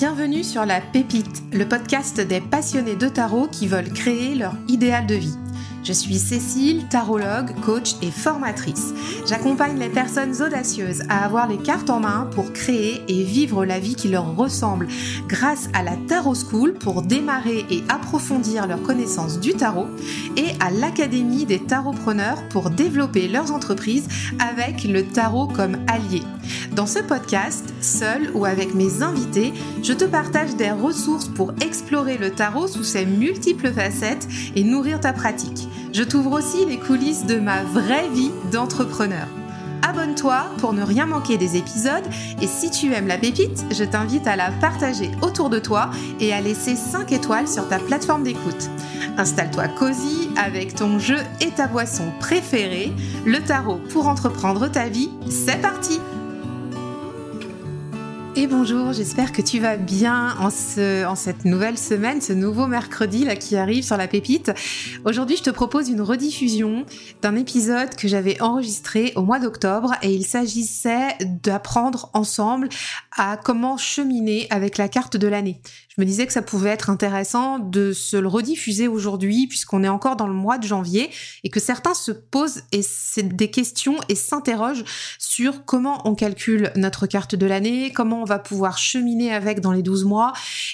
Bienvenue sur La Pépite, le podcast des passionnés de tarot qui veulent créer leur idéal de vie. Je suis Cécile, tarologue, coach et formatrice. J'accompagne les personnes audacieuses à avoir les cartes en main pour créer et vivre la vie qui leur ressemble grâce à la Tarot School pour démarrer et approfondir leurs connaissances du tarot et à l'Académie des tarotpreneurs pour développer leurs entreprises avec le tarot comme allié. Dans ce podcast, seul ou avec mes invités, je te partage des ressources pour explorer le tarot sous ses multiples facettes et nourrir ta pratique. Je t'ouvre aussi les coulisses de ma vraie vie d'entrepreneur. Abonne-toi pour ne rien manquer des épisodes et si tu aimes la pépite, je t'invite à la partager autour de toi et à laisser 5 étoiles sur ta plateforme d'écoute. Installe-toi cosy avec ton jeu et ta boisson préférée, le tarot pour entreprendre ta vie. C'est parti! Et bonjour, j'espère que tu vas bien en, ce, en cette nouvelle semaine, ce nouveau mercredi là qui arrive sur la pépite. Aujourd'hui, je te propose une rediffusion d'un épisode que j'avais enregistré au mois d'octobre et il s'agissait d'apprendre ensemble à comment cheminer avec la carte de l'année me disais que ça pouvait être intéressant de se le rediffuser aujourd'hui puisqu'on est encore dans le mois de janvier et que certains se posent et des questions et s'interrogent sur comment on calcule notre carte de l'année, comment on va pouvoir cheminer avec dans les 12 mois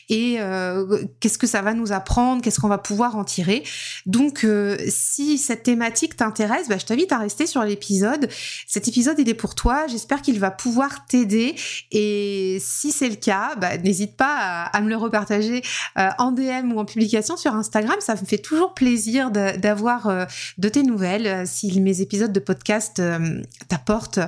et euh, qu'est-ce que ça va nous apprendre, qu'est-ce qu'on va pouvoir en tirer. Donc euh, si cette thématique t'intéresse, bah, je t'invite à rester sur l'épisode. Cet épisode il est pour toi, j'espère qu'il va pouvoir t'aider et si c'est le cas, bah, n'hésite pas à, me le partager euh, en DM ou en publication sur Instagram. Ça me fait toujours plaisir d'avoir euh, de, tes nouvelles euh, si mes épisodes de podcast t'apportent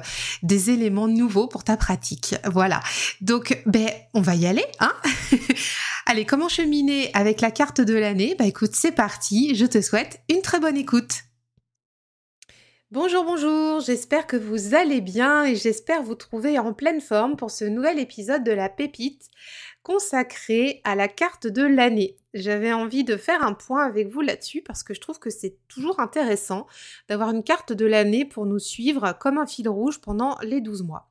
des éléments nouveaux pour ta pratique. Voilà. Donc, ben, on va y aller, hein Allez, comment cheminer avec la carte de l'année? Bah écoute, c'est parti. Je te souhaite une très bonne écoute. Bonjour, bonjour, j'espère que vous allez bien et j'espère vous trouver en pleine forme pour ce nouvel épisode de la pépite consacré à la carte de l'année. J'avais envie de faire un point avec vous là-dessus parce que je trouve que c'est toujours intéressant d'avoir une carte de l'année pour nous suivre comme un fil rouge pendant les 12 mois.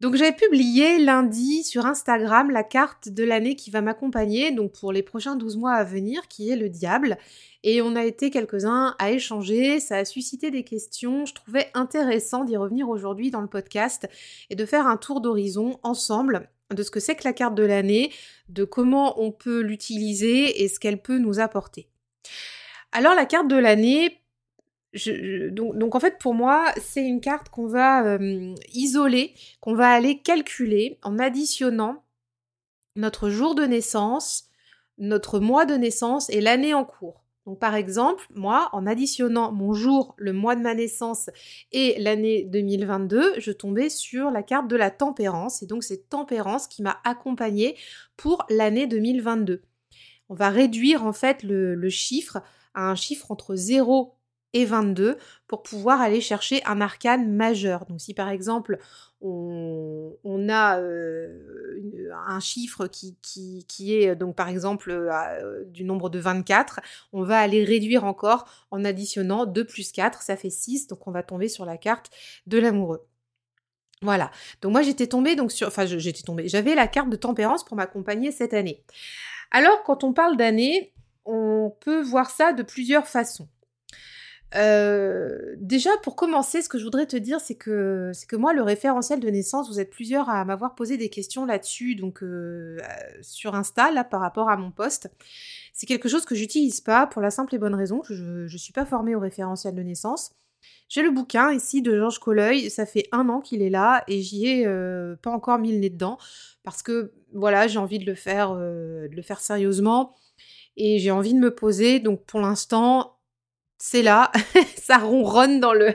Donc j'avais publié lundi sur Instagram la carte de l'année qui va m'accompagner donc pour les prochains 12 mois à venir qui est le diable. Et on a été quelques-uns à échanger, ça a suscité des questions, je trouvais intéressant d'y revenir aujourd'hui dans le podcast et de faire un tour d'horizon ensemble de ce que c'est que la carte de l'année, de comment on peut l'utiliser et ce qu'elle peut nous apporter. Alors la carte de l'année, donc, en fait pour moi c'est une carte qu'on va euh, isoler, qu'on va aller calculer en additionnant notre jour de naissance, notre mois de naissance et l'année en cours. Donc par exemple, moi, en additionnant mon jour, le mois de ma naissance et l'année 2022, je tombais sur la carte de la tempérance. Et donc c'est tempérance qui m'a accompagnée pour l'année 2022. On va réduire en fait le, chiffre à un chiffre entre 0 et 22 pour pouvoir aller chercher un arcane majeur. Donc si par exemple on, a euh, un chiffre qui, qui, est donc par exemple euh, du nombre de 24, on va aller réduire encore en additionnant 2 plus 4, ça fait 6, donc on va tomber sur la carte de l'amoureux. Voilà. Donc moi j'étais tombée donc sur enfin j'étais tombée, j'avais la carte de tempérance pour m'accompagner cette année. Alors quand on parle d'année, on peut voir ça de plusieurs façons. Euh, déjà, pour commencer, ce que je voudrais te dire, c'est que, c'est que moi, le référentiel de naissance, vous êtes plusieurs à m'avoir posé des questions là-dessus, donc euh, sur Insta, là, par rapport à mon poste. C'est quelque chose que j'utilise pas pour la simple et bonne raison que je ne suis pas formée au référentiel de naissance. J'ai le bouquin ici de Georges Colleuil, ça fait un an qu'il est là et j'y ai euh, pas encore mis le nez dedans parce que voilà, j'ai envie de le faire, de le faire sérieusement et j'ai envie de me poser. Donc pour l'instant, c'est là, ça ronronne dans le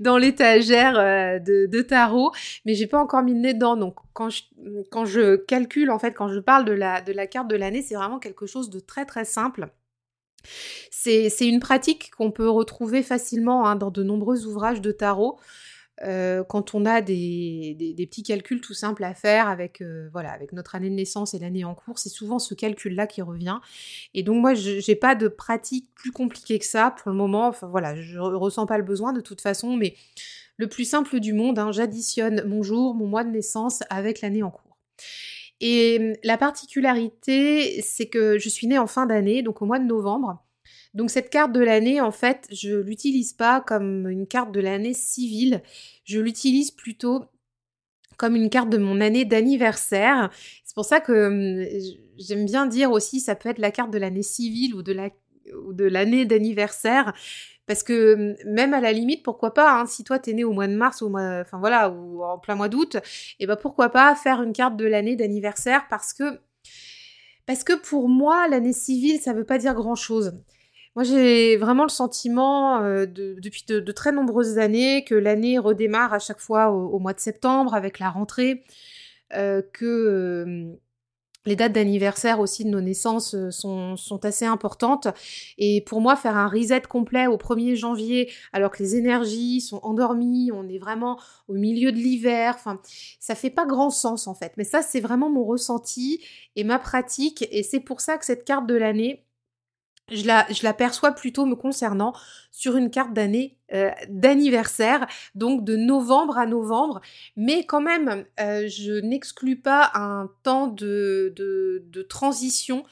dans l'étagère euh, de, tarot, mais j'ai pas encore mis le nez dedans. Donc quand je, quand je calcule en fait, quand je parle de la de la carte de l'année, c'est vraiment quelque chose de très très simple. C'est une pratique qu'on peut retrouver facilement hein, dans de nombreux ouvrages de tarot. Euh, quand on a des, petits calculs tout simples à faire avec, euh, voilà, avec notre année de naissance et l'année en cours, c'est souvent ce calcul-là qui revient. Et donc moi, je n'ai pas de pratique plus compliquée que ça pour le moment. Voilà, je ressens pas le besoin de toute façon, mais le plus simple du monde, hein, j'additionne mon jour, mon mois de naissance avec l'année en cours. Et la particularité, c'est que je suis née en fin d'année, donc au mois de novembre. Donc cette carte de l'année, en fait, je l'utilise pas comme une carte de l'année civile. Je l'utilise plutôt comme une carte de mon année d'anniversaire. C'est pour ça que hum, j'aime bien dire aussi, ça peut être la carte de l'année civile ou de la l'année d'anniversaire. Parce que hum, même à la limite, pourquoi pas, hein, si toi t'es né au mois de mars ou enfin voilà, ou en plein mois d'août, et eh ben pourquoi pas faire une carte de l'année d'anniversaire parce que parce que pour moi l'année civile ça veut pas dire grand chose. Moi, j'ai vraiment le sentiment euh, depuis de, très nombreuses années que l'année redémarre à chaque fois au, mois de septembre avec la rentrée, euh, que euh, les dates d'anniversaire aussi de nos naissances sont, assez importantes. Et pour moi, faire un reset complet au 1er janvier, alors que les énergies sont endormies, on est vraiment au milieu de l'hiver, enfin, ça fait pas grand sens en fait. Mais ça, c'est vraiment mon ressenti et ma pratique. Et c'est pour ça que cette carte de l'année, je la, perçois plutôt me concernant sur une carte d'année euh, d'anniversaire, donc de novembre à novembre, mais quand même, euh, je n'exclus pas un temps de, transition,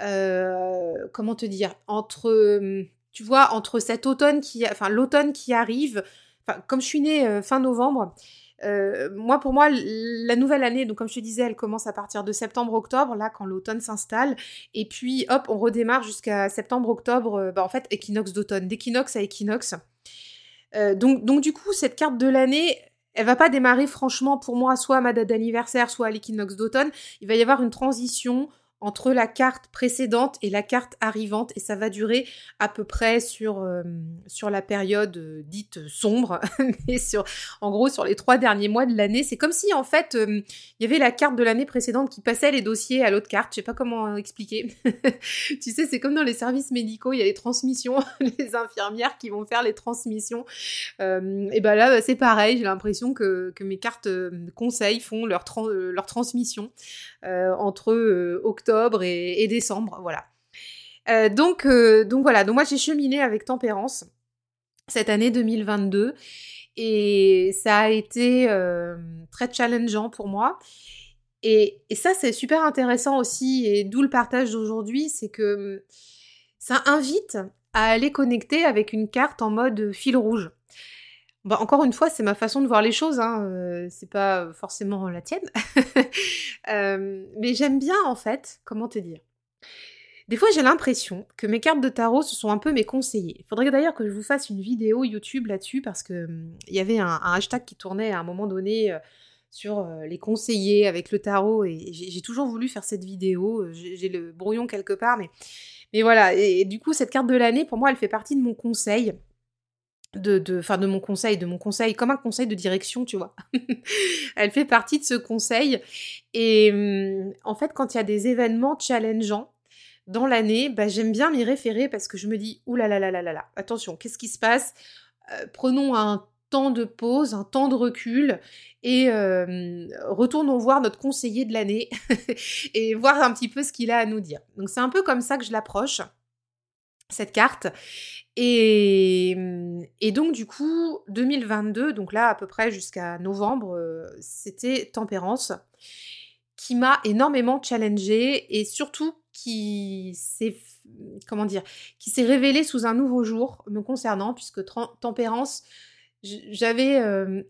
euh, comment te dire, entre, tu vois, entre cet automne qui, enfin l'automne qui arrive, comme je suis née fin novembre, euh, moi, pour moi, la nouvelle année, donc comme je te disais, elle commence à partir de septembre-octobre, là, quand l'automne s'installe. Et puis, hop, on redémarre jusqu'à septembre-octobre, euh, bah, en fait, équinoxe d'automne, d'équinoxe à équinoxe. Euh, donc, donc, du coup, cette carte de l'année, elle va pas démarrer, franchement, pour moi, soit à ma date d'anniversaire, soit à l'équinoxe d'automne. Il va y avoir une transition entre la carte précédente et la carte arrivante et ça va durer à peu près sur, euh, sur la période euh, dite sombre, mais sur, en gros sur les trois derniers mois de l'année. C'est comme si en fait euh, il y avait la carte de l'année précédente qui passait les dossiers à l'autre carte. Je sais pas comment expliquer. tu sais, c'est comme dans les services médicaux, il y a les transmissions, les infirmières qui vont faire les transmissions. et ben là, c'est pareil, j'ai l'impression que, que, mes cartes conseils font leur, leur transmission entre octobre et, décembre, voilà. Euh, donc, euh, donc voilà, donc moi j'ai cheminé avec tempérance cette année 2022 et ça a été euh, très challengeant pour moi. Et, et ça c'est super intéressant aussi et d'où le partage d'aujourd'hui, c'est que hum, ça invite à aller connecter avec une carte en mode fil rouge. Bah, encore une fois, c'est ma façon de voir les choses, hein, euh, c'est pas forcément la tienne. Euh, mais j'aime bien en fait, comment te dire. Des fois, j'ai l'impression que mes cartes de tarot, ce sont un peu mes conseillers. Il faudrait d'ailleurs que je vous fasse une vidéo YouTube là-dessus parce que hum, y avait un, hashtag qui tournait à un moment donné euh, sur les conseillers avec le tarot et j'ai toujours voulu faire cette vidéo. J'ai le brouillon quelque part, mais voilà. et du coup, cette carte de l'année, pour moi, elle fait partie de mon conseil de, de, de mon conseil, de mon conseil, comme un conseil de direction, tu vois. Elle fait partie de ce conseil. Et hum, en fait, quand il y a des événements challengeants dans l'année, bah, j'aime bien m'y référer parce que je me dis, ouh là là là là là là, attention, qu'est-ce qui se passe? Euh, Prenons un temps de pause, un temps de recul et euh, retournons voir notre conseiller de l'année et voir un petit peu ce qu'il a à nous dire. Donc c'est un peu comme ça que je l'approche cette carte. Et, donc du coup, 2022, donc là à peu près jusqu'à novembre, euh, c'était Tempérance, qui m'a énormément challengée et surtout qui s'est comment dire, qui s'est révélé sous un nouveau jour me concernant, puisque Tempérance j'avais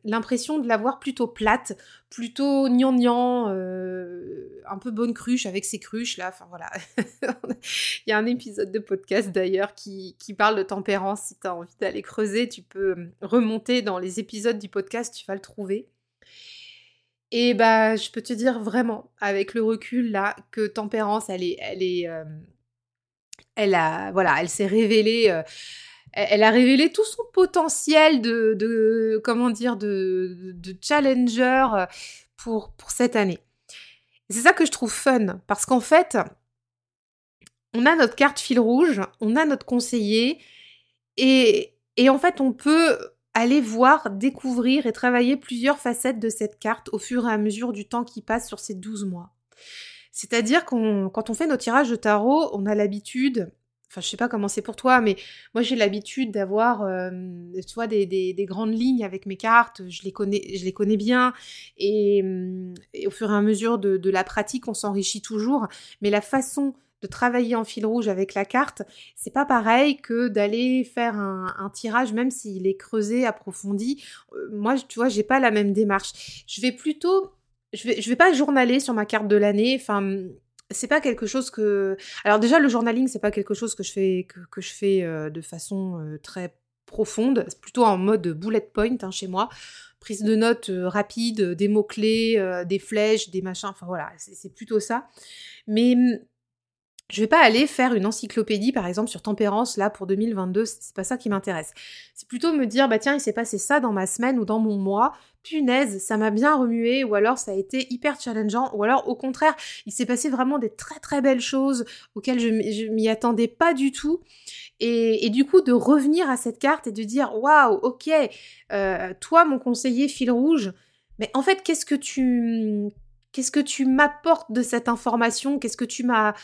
l'impression de la voir plutôt plate, plutôt gnangnan, euh, un peu bonne cruche avec ses cruches là. Enfin voilà. Il y a un épisode de podcast d'ailleurs qui, qui, parle de tempérance. Si tu as envie d'aller creuser, tu peux remonter dans les épisodes du podcast, tu vas le trouver. Et bah, je peux te dire vraiment, avec le recul là, que tempérance, elle est, elle est, elle a, voilà, elle s'est révélée elle a révélé tout son potentiel de, comment dire, de, challenger euh, pour, pour cette année. C'est ça que je trouve fun, parce qu'en fait, on a notre carte fil rouge, on a notre conseiller, et, et en fait, on peut aller voir, découvrir et travailler plusieurs facettes de cette carte au fur et à mesure du temps qui passe sur ces 12 mois. C'est-à-dire qu'on, quand on fait nos tirages de tarot, on a l'habitude Enfin, je sais pas comment c'est pour toi, mais moi j'ai l'habitude d'avoir, euh, des, des, grandes lignes avec mes cartes. Je les connais, je les connais bien, et, au fur et à mesure de, la pratique, on s'enrichit toujours. Mais la façon de travailler en fil rouge avec la carte, c'est pas pareil que d'aller faire un, un, tirage, même s'il est creusé, approfondi. Euh, moi, tu vois, j'ai pas la même démarche. Je vais plutôt, je vais, je vais pas journaler sur ma carte de l'année. Enfin, c'est pas quelque chose que. Alors déjà, le journaling, c'est pas quelque chose que je fais que, je fais euh, de façon euh, très profonde. C'est plutôt en mode bullet point hein, chez moi. Prise de notes euh, rapide, des mots clés, des flèches, des machins. Enfin voilà, c'est plutôt ça. Mais hum, je vais pas aller faire une encyclopédie, par exemple, sur tempérance, là, pour 2022, c'est pas ça qui m'intéresse. C'est plutôt me dire, bah tiens, il s'est passé ça dans ma semaine ou dans mon mois, punaise, ça m'a bien remué, ou alors ça a été hyper challengeant, ou alors au contraire, il s'est passé vraiment des très très belles choses auxquelles je, m'y attendais pas du tout. Et, du coup, de revenir à cette carte et de dire, waouh, ok, euh, toi, mon conseiller fil rouge, mais en fait. Qu'est-ce que tu m'apportes de cette information? Qu'est-ce que tu m'as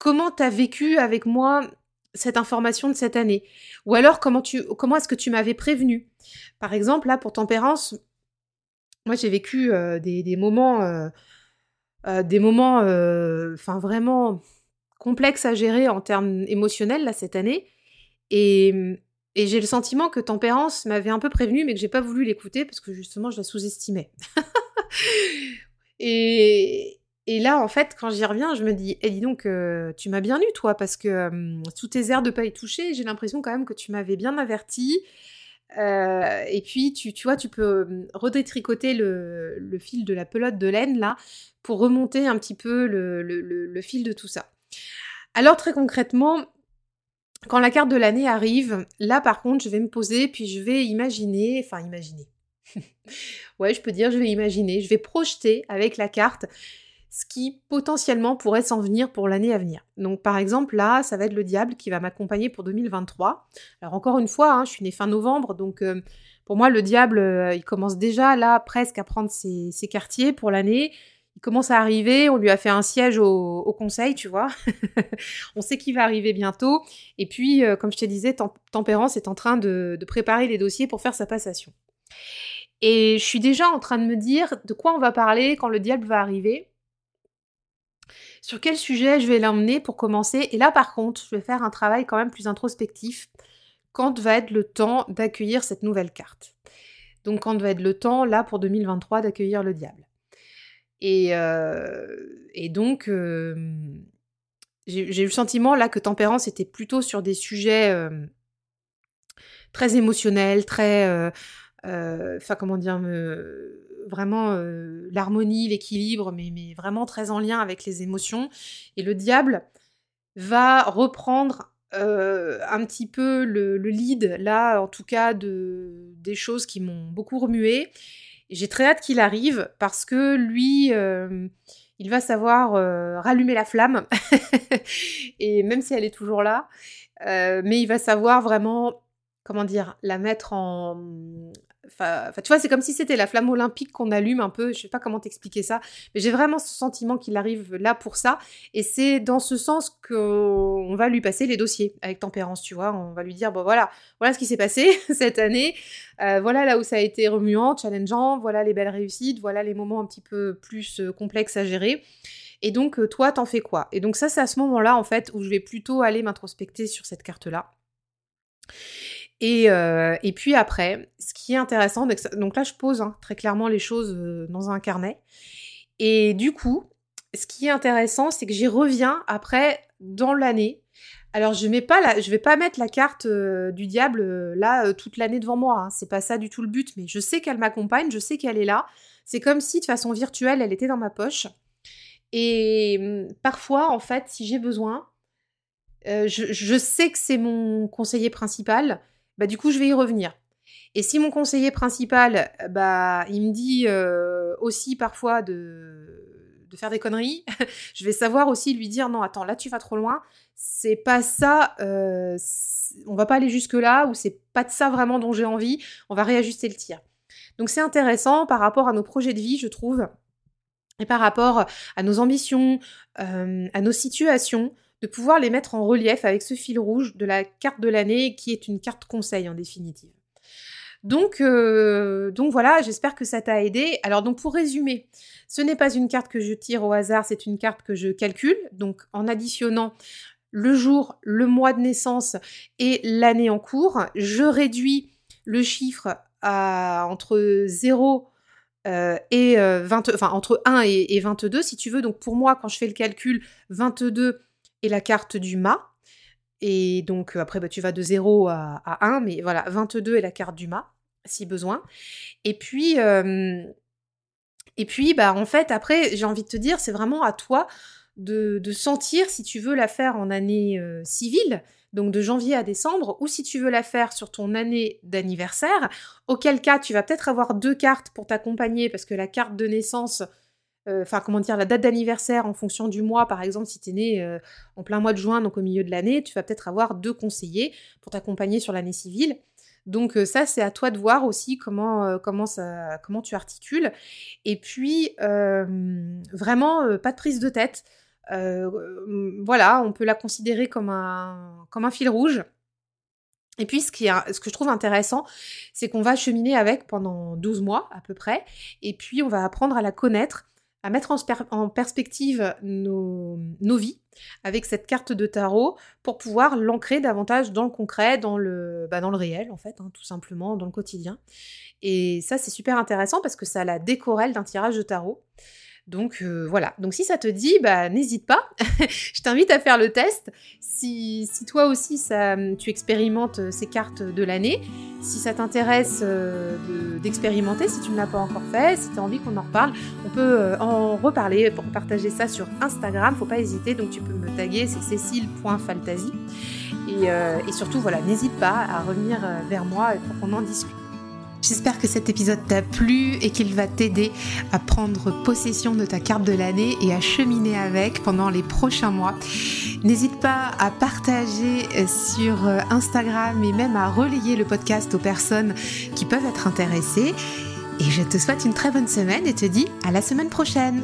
comment tu as vécu avec moi cette information de cette année? Ou alors comment comment est-ce que tu m'avais prévenu? Par exemple, là pour tempérance, moi j'ai vécu euh, des, moments euh, euh, des moments vraiment complexes à gérer en termes émotionnels là cette année. Et, et j'ai le sentiment que tempérance m'avait un peu prévenu mais que j'ai pas voulu l'écouter parce que justement je la sous-estimais. et, et là, en fait, quand j'y reviens, je me dis, eh dis donc, euh, tu m'as bien eu, toi, parce que euh, sous tes airs de pas y toucher, j'ai l'impression quand même que tu m'avais bien averti. Euh, et puis, tu, tu vois, tu peux redétricoter le, fil de la pelote de laine, là, pour remonter un petit peu le, le, le fil de tout ça. Alors, très concrètement, quand la carte de l'année arrive, là, par contre, je vais me poser, puis je vais imaginer, enfin, imaginer. ouais, je peux dire, je vais imaginer, je vais projeter avec la carte ce qui potentiellement pourrait s'en venir pour l'année à venir. Donc par exemple là, ça va être le diable qui va m'accompagner pour 2023. Alors encore une fois, hein, je suis née fin novembre, donc euh, pour moi le diable, euh, il commence déjà là presque à prendre ses, quartiers pour l'année. Il commence à arriver, on lui a fait un siège au, conseil, tu vois. on sait qu'il va arriver bientôt. Et puis, euh, comme je te disais, Tempérance est en train de préparer les dossiers pour faire sa passation. Et je suis déjà en train de me dire de quoi on va parler quand le diable va arriver sur quel sujet je vais l'emmener pour commencer? Et là, par contre, je vais faire un travail quand même plus introspectif. Quand va être le temps d'accueillir cette nouvelle carte? Donc, quand va être le temps, là, pour 2023, d'accueillir le diable? Et, euh, donc, euh, j'ai eu le sentiment, là, que Tempérance était plutôt sur des sujets euh, très émotionnels, très... Enfin, comment dire me vraiment euh, l'harmonie, l'équilibre, mais, vraiment très en lien avec les émotions. Et le diable va reprendre euh, un petit peu le, lead, là, en tout cas, de, des choses qui m'ont beaucoup remué. J'ai très hâte qu'il arrive parce que lui, euh, il va savoir rallumer la flamme, et même si elle est toujours là, mais il va savoir vraiment, comment dire, la mettre en, Enfin, tu vois, c'est comme si c'était la flamme olympique qu'on allume un peu. Je sais pas comment t'expliquer ça, mais j'ai vraiment ce sentiment qu'il arrive là pour ça. Et c'est dans ce sens qu'on va lui passer les dossiers avec tempérance, tu vois. On va lui dire, bon voilà, voilà ce qui s'est passé cette année. Euh, voilà là où ça a été remuant, challengeant. Voilà les belles réussites. Voilà les moments un petit peu plus euh, complexes à gérer. Et donc, euh, toi, t'en fais quoi? Et donc ça, c'est à ce moment-là, en fait, où je vais plutôt aller m'introspecter sur cette carte-là. Euh, et, puis après, ce qui est intéressant, donc là je pose hein, très clairement les choses euh, dans un carnet. Et du coup, ce qui est intéressant, c'est que j'y reviens après dans l'année. Alors je mets pas je vais pas mettre la carte euh, du diable là toute l'année devant moi. Hein. C'est pas ça du tout le but, mais je sais qu'elle m'accompagne, je sais qu'elle est là. C'est comme si de façon virtuelle, elle était dans ma poche. Et hum, parfois, en fait, si j'ai besoin, je, sais que c'est mon conseiller principal bah du coup je vais y revenir. Et si mon conseiller principal, bah il me dit euh, aussi parfois de, faire des conneries, je vais savoir aussi lui dire non attends là tu vas trop loin, c'est pas ça, euh, on va pas aller jusque là ou c'est pas de ça vraiment dont j'ai envie, on va réajuster le tir. Donc c'est intéressant par rapport à nos projets de vie, je trouve, et par rapport à nos ambitions, euh, à nos situations, de pouvoir les mettre en relief avec ce fil rouge de la carte de l'année qui est une carte conseil en définitive. Donc, euh, donc voilà, j'espère que ça t'a aidé. Alors donc pour résumer, ce n'est pas une carte que je tire au hasard, c'est une carte que je calcule. Donc en additionnant le jour, le mois de naissance et l'année en cours, je réduis le chiffre à entre 0 euh, et 20, euh, enfin entre 1 et, 22 si tu veux. Donc pour moi, quand je fais le calcul, 22 est la carte du mât. Et donc après, bah, tu vas de 0 à, 1, mais voilà, 22 est la carte du mât, si besoin. Et puis, et puis bah, en fait, après, j'ai envie de te dire, c'est vraiment à toi de, sentir si tu veux la faire en année civile, donc de janvier à décembre, ou si tu veux la faire sur ton année d'anniversaire, auquel cas tu vas peut-être avoir deux cartes pour t'accompagner, parce que la carte de naissance euh, enfin comment dire, la date d'anniversaire en fonction du mois, par exemple, si tu es né euh, en plein mois de juin, donc au milieu de l'année, tu vas peut-être avoir deux conseillers pour t'accompagner sur l'année civile. Donc euh, ça, c'est à toi de voir aussi comment, comment, ça, comment tu articules. Et puis, vraiment, pas de prise de tête. voilà, on peut la considérer comme un, comme un fil rouge. Et puis, ce, qui ce que je trouve intéressant, c'est qu'on va cheminer avec pendant 12 mois à peu près, et puis on va apprendre à la connaître, à mettre en, perspective nos, vies avec cette carte de tarot pour pouvoir l'ancrer davantage dans le concret, dans le, bah, réel en fait, hein, tout simplement, dans le quotidien. Et ça c'est super intéressant parce que ça la décorelle d'un tirage de tarot. Donc euh, voilà, donc si ça te dit, bah n'hésite pas, je t'invite à faire le test. Si, toi aussi ça, tu expérimentes euh, ces cartes de l'année, si ça t'intéresse euh, d'expérimenter, si tu ne l'as pas encore fait, si tu as envie qu'on en reparle, on peut en reparler pour partager ça sur Instagram, faut pas hésiter, donc tu peux me taguer, c'est cécile.faltasy. Et, et surtout, voilà, n'hésite pas à revenir vers moi pour qu'on en discute. J'espère que cet épisode t'a plu et qu'il va t'aider à prendre possession de ta carte de l'année et à cheminer avec pendant les prochains mois. N'hésite pas à partager euh, sur euh, Instagram et même à relayer le podcast aux personnes qui peuvent être intéressées. Et je te souhaite une très bonne semaine et te dis à la semaine prochaine.